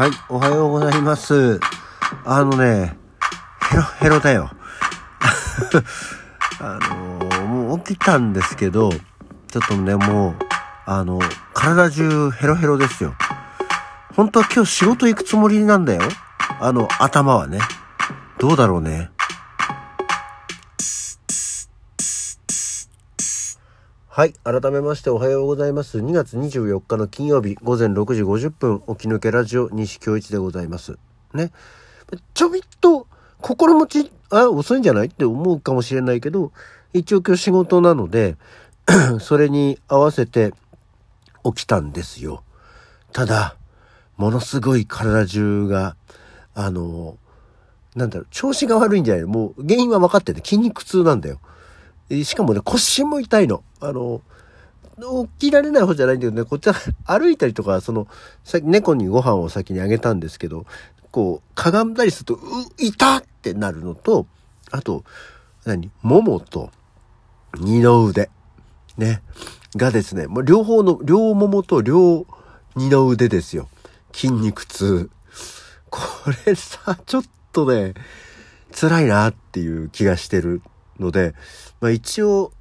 はい、おはようございます。あのね、ヘロヘロだよ。あのーもう起きたんですけど、ちょっとね、もう、あの、体中ヘロヘロですよ。本当は今日仕事行くつもりなんだよ。あの、頭はね。どうだろうね。はい。改めましておはようございます。2月24日の金曜日午前6時50分、起き抜けラジオ西京一でございます。ね。ちょびっと心持ち、あ、遅いんじゃないって思うかもしれないけど、一応今日仕事なので、それに合わせて起きたんですよ。ただ、ものすごい体中が、あの、なんだろう、調子が悪いんじゃないもう原因は分かってて筋肉痛なんだよ。しかもね、腰も痛いの。あの、起きられない方じゃないんだけどね、こっちは 歩いたりとか、その、さっき猫にご飯を先にあげたんですけど、こう、かがんだりすると、う、痛ってなるのと、あと、何ももと、二の腕。ね。がですね、もう両方の、両ももと両二の腕ですよ。筋肉痛。これさ、ちょっとね、辛いなっていう気がしてるので、まあ一応、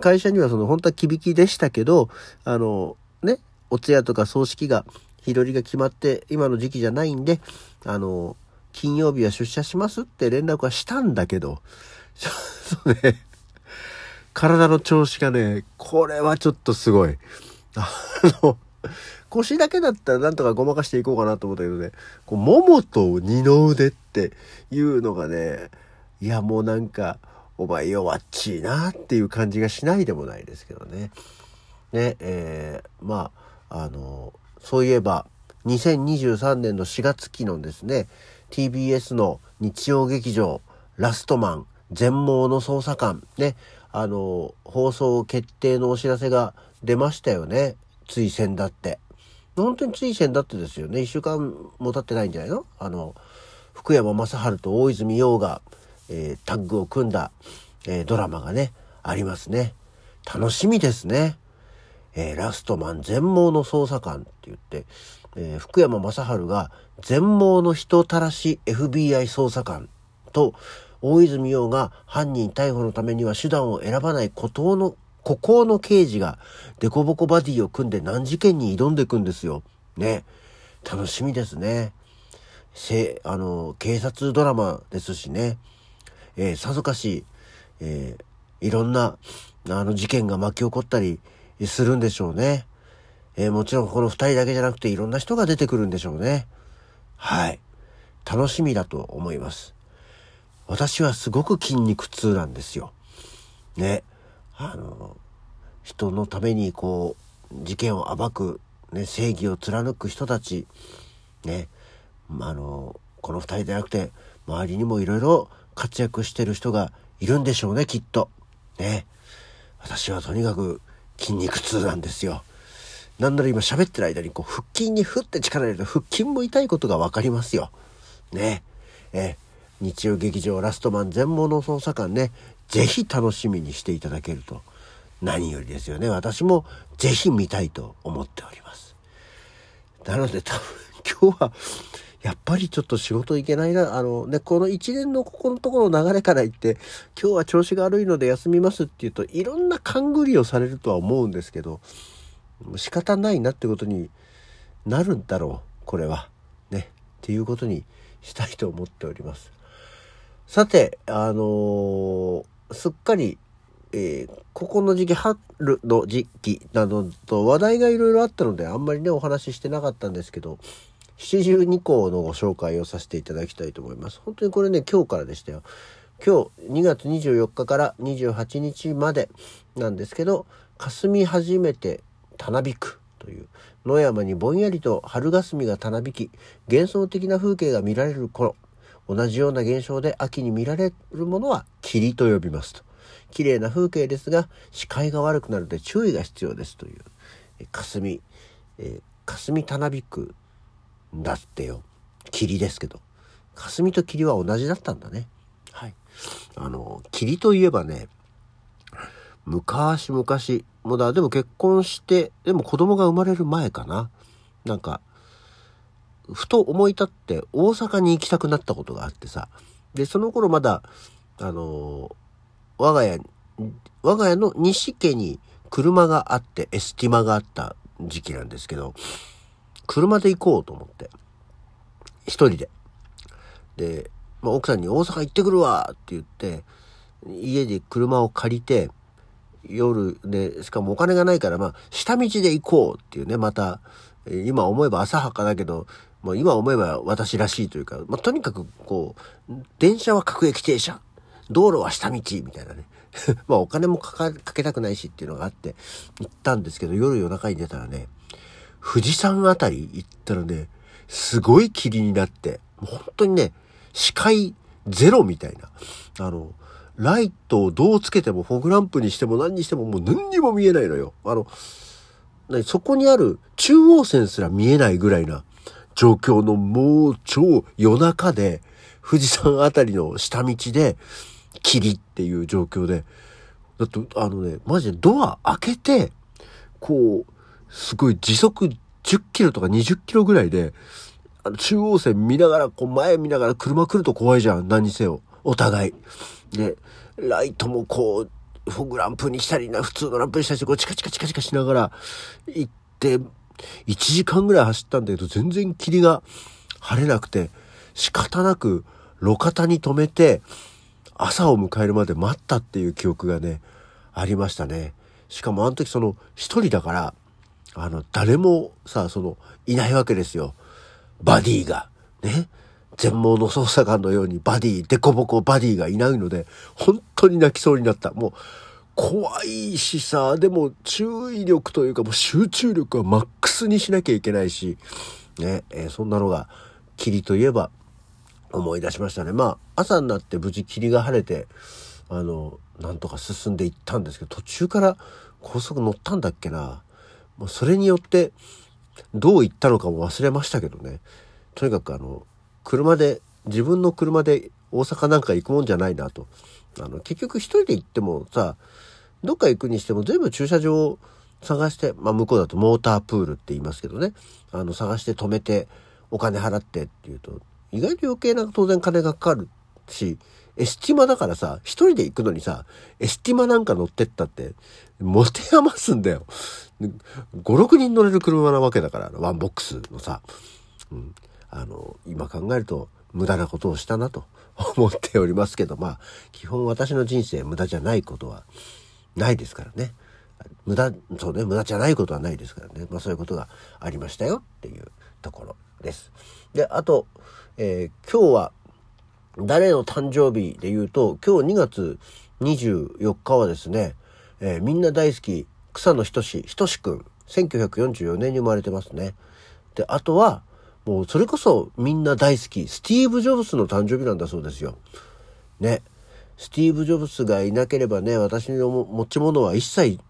会社にはその本当は響きでしたけど、あの、ね、お通夜とか葬式が、日取りが決まって、今の時期じゃないんで、あの、金曜日は出社しますって連絡はしたんだけど、ちょっとね、体の調子がね、これはちょっとすごい。あの、腰だけだったらなんとかごまかしていこうかなと思ったけどね、こう、ももと二の腕っていうのがね、いやもうなんか、お前弱っちいなっていう感じがしないでもないですけどね。ね、えー、まあ、あの、そういえば、2023年の4月期のですね、TBS の日曜劇場、ラストマン、全盲の捜査官、ね、あの、放送決定のお知らせが出ましたよね。つい先だって。本当につい先だってですよね。一週間も経ってないんじゃないの？あの、福山雅治と大泉洋が、えータッグを組んだ、えードラマがね、ありますね。楽しみですね。えーラストマン全盲の捜査官って言って、えー福山雅治が全盲の人たらし FBI 捜査官と大泉洋が犯人逮捕のためには手段を選ばない孤島の孤高の刑事がデコボコバディを組んで難事件に挑んでいくんですよ。ね。楽しみですね。せ、あの、警察ドラマですしね。えーさぞかし、えーいろんな、あの、事件が巻き起こったりするんでしょうね。えーもちろんこの二人だけじゃなくていろんな人が出てくるんでしょうね。はい。楽しみだと思います。私はすごく筋肉痛なんですよ。ね。あの、人のためにこう、事件を暴く、ね、正義を貫く人たち、ね。あの、この二人でなくて、周りにもいろいろ活躍してる人がいるんでしょうね、きっと。ね。私はとにかく筋肉痛なんですよ。なんなら今喋ってる間にこう腹筋にふって力入れると腹筋も痛いことがわかりますよ。ね。え、日曜劇場ラストマン全盲の捜査官ね、ぜひ楽しみにしていただけると何よりですよね。私もぜひ見たいと思っております。なので多分今日はやっぱりちょっと仕事行けないな。あのね、この一連のここのところの流れから言って、今日は調子が悪いので休みますって言うと、いろんな勘繰りをされるとは思うんですけど、仕方ないなってことになるんだろう。これは。ね。っていうことにしたいと思っております。さて、あのーすっかり、えーここの時期、春の時期などと話題がいろいろあったので、あんまりね、お話ししてなかったんですけど、七十二項のご紹介をさせていただきたいと思います。本当にこれね、今日からでしたよ。今日2月24日から28日までなんですけど、霞初めてたなびくという野山にぼんやりと春霞がたなびき幻想的な風景が見られる頃同じような現象で秋に見られるものは霧と呼びますと綺麗な風景ですが視界が悪くなるので注意が必要ですという霞、えー霞たなびくだってよ。霧ですけど。霞と霧は同じだったんだね。はい。あの霧といえばね昔々もうだでも結婚してでも子供が生まれる前かな。なんかふと思い立って大阪に行きたくなったことがあってさ。で、その頃まだ、あの我が家、我が家の西家に車があって、エスティマがあった時期なんですけど、車で行こうと思って。一人で。で、まあ、奥さんに大阪行ってくるわって言って、家で車を借りて、夜で、しかもお金がないから、まあ、下道で行こうっていうね、また、今思えば浅はかだけど、もう今思えば私らしいというか、まあ、とにかくこう、電車は各駅停車、道路は下道、みたいなね。まあお金もかか、かけたくないしっていうのがあって行ったんですけど、夜夜中に出たらね、富士山あたり行ったらね、すごい霧になって、本当にね、視界ゼロみたいな。あの、ライトをどうつけても、フォグランプにしても何にしてももう何にも見えないのよ。あの、そこにある中央線すら見えないぐらいな状況のもう超夜中で、富士山あたりの下道で、霧っていう状況で、だって、あのね、マジでドア開けて、こう、すごい時速10キロとか20キロぐらいで、あの中央線見ながら、こう前見ながら車来ると怖いじゃん。何にせよ。お互い。で、ライトもこう、フォグランプにしたりな、普通のランプにしたりして、こうチカチカチカチカしながら行って、1時間ぐらい走ったんだけど、全然霧が晴れなくて、仕方なく路肩に止めて、朝を迎えるまで待ったっていう記憶がね、ありましたね。しかもあの時その一人だから、あの、誰もさ、その、いないわけですよ。バディが。ね。全盲の捜査官のようにバディ、デコボコバディがいないので、本当に泣きそうになった。もう、怖いしさ、でも注意力というかもう集中力はマックスにしなきゃいけないし、ね、えー、そんなのが、霧といえば思い出しましたね。まあ、朝になって無事霧が晴れて、あの、なんとか進んでいったんですけど、途中から高速乗ったんだっけな。もうそれによって、どう行ったのかも忘れましたけどね。とにかくあの、車で、自分の車で大阪なんか行くもんじゃないなと。あの、結局一人で行ってもさ、どっか行くにしても全部駐車場を探して、まあ向こうだとモータープールって言いますけどね。あの、探して止めて、お金払ってっていうと、意外と余計な当然金がかかるし、エスティマだからさ、一人で行くのにさ、エスティマなんか乗ってったって、持て余すんだよ。5、6人乗れる車なわけだから、ワンボックスのさ。うん、あの、今考えると無駄なことをしたなと 思っておりますけど、まあ、基本私の人生無駄じゃないことはないですからね。無駄、そうね、無駄じゃないことはないですからね。まあそういうことがありましたよっていうところです。で、あと、えー、今日は誰の誕生日で言うと、今日2月24日はですね、えー、みんな大好き、草野仁志、仁志くん、1944年に生まれてますね。で、あとは、もうそれこそみんな大好き、スティーブ・ジョブスの誕生日なんだそうですよ。ね。スティーブ・ジョブスがいなければね、私の持ち物は一切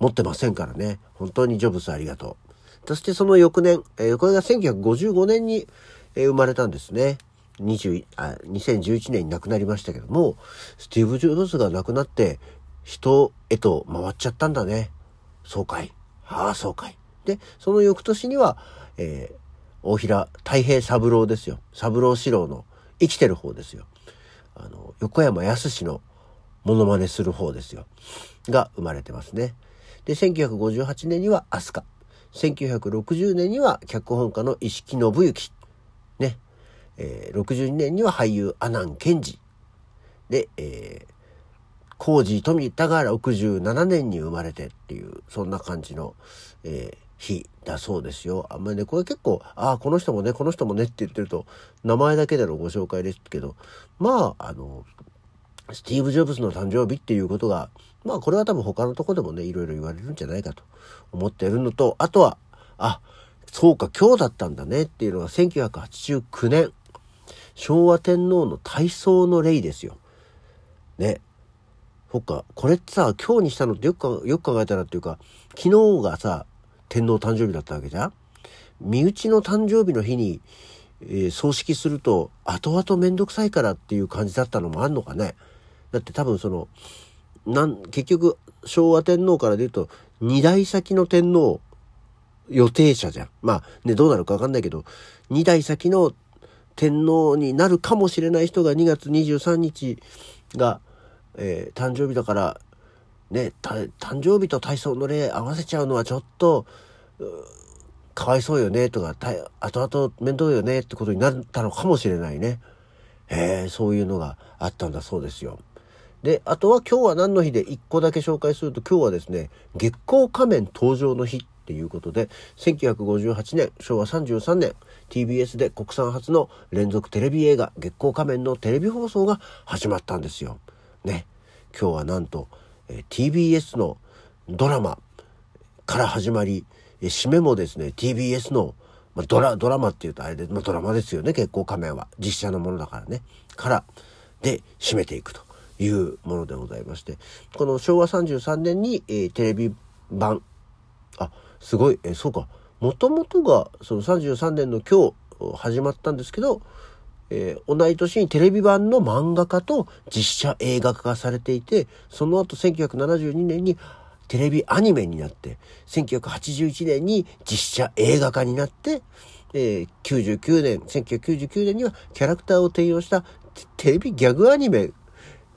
持ってませんからね。本当にジョブスありがとう。そしてその翌年、えー、これが1955年に、えー、生まれたんですね。20あ2011年に亡くなりましたけども、スティーブ・ジョブズが亡くなって、人へと回っちゃったんだね。そうかい。ああ、そうかい。で、その翌年には、えー、大平太平三郎ですよ。三郎四郎の生きてる方ですよ。あの、横山康のモノマネする方ですよ。が生まれてますね。で、1958年には飛鳥。1960年には脚本家の石木信之。ね。えー、62年には俳優阿南健治。で、えー、コージー富田が67年に生まれてっていう、そんな感じの、えー、日だそうですよ。あんまりね、これ結構、ああ、この人もね、この人もねって言ってると、名前だけでのご紹介ですけど、まあ、あの、スティーブ・ジョブズの誕生日っていうことが、まあ、これは多分他のとこでもね、いろいろ言われるんじゃないかと思ってるのと、あとは、あ、そうか、今日だったんだねっていうのが1989年、昭和天皇の体操の礼ですよ。ね。そっか、これってさ、今日にしたのってよくよく考えたらっていうか、昨日がさ、天皇誕生日だったわけじゃん？身内の誕生日の日に、えー、葬式すると、後々めんどくさいからっていう感じだったのもあんのかね？だって多分その、なん、結局、昭和天皇からで言うと、二代先の天皇予定者じゃん。まあね、どうなるかわかんないけど、2代先の天皇になるかもしれない人が2月23日が、えー、誕生日だから、ね、誕生日と体操の例合わせちゃうのはちょっと、かわいそうよねとか、後々面倒よねってことになったのかもしれないね。へえ、そういうのがあったんだそうですよ。で、あとは今日は何の日で1個だけ紹介すると今日はですね、月光仮面登場の日っていうことで、1958年、昭和33年、TBS で国産初の連続テレビ映画月光仮面のテレビ放送が始まったんですよ。ね。今日はなんと、え、TBS のドラマから始まり、え、締めもですね、TBS の、まあ、ドラ、ドラマっていうとあれで、まあ、ドラマですよね、月光仮面は。実写のものだからね。から、で、締めていくというものでございまして、この昭和33年に、えー、テレビ版、あ、すごい、え、そうか。もともとが、その33年の今日始まったんですけど、えー、同い年にテレビ版の漫画化と実写映画化されていて、その後1972年にテレビアニメになって、1981年に実写映画化になって、えー、99年、1999年にはキャラクターを転用したテレビギャグアニメ、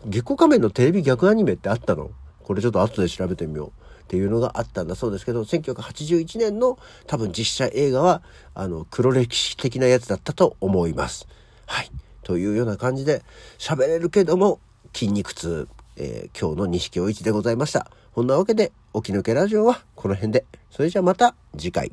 月光仮面のテレビギャグアニメってあったの？これちょっと後で調べてみよう。っていうのがあったんだそうですけど、1981年の多分実写映画は、あの、黒歴史的なやつだったと思います。はい。というような感じで、喋れるけども、筋肉痛、えー、今日の西京一でございました。こんなわけで、起き抜けラジオはこの辺で。それじゃまた次回。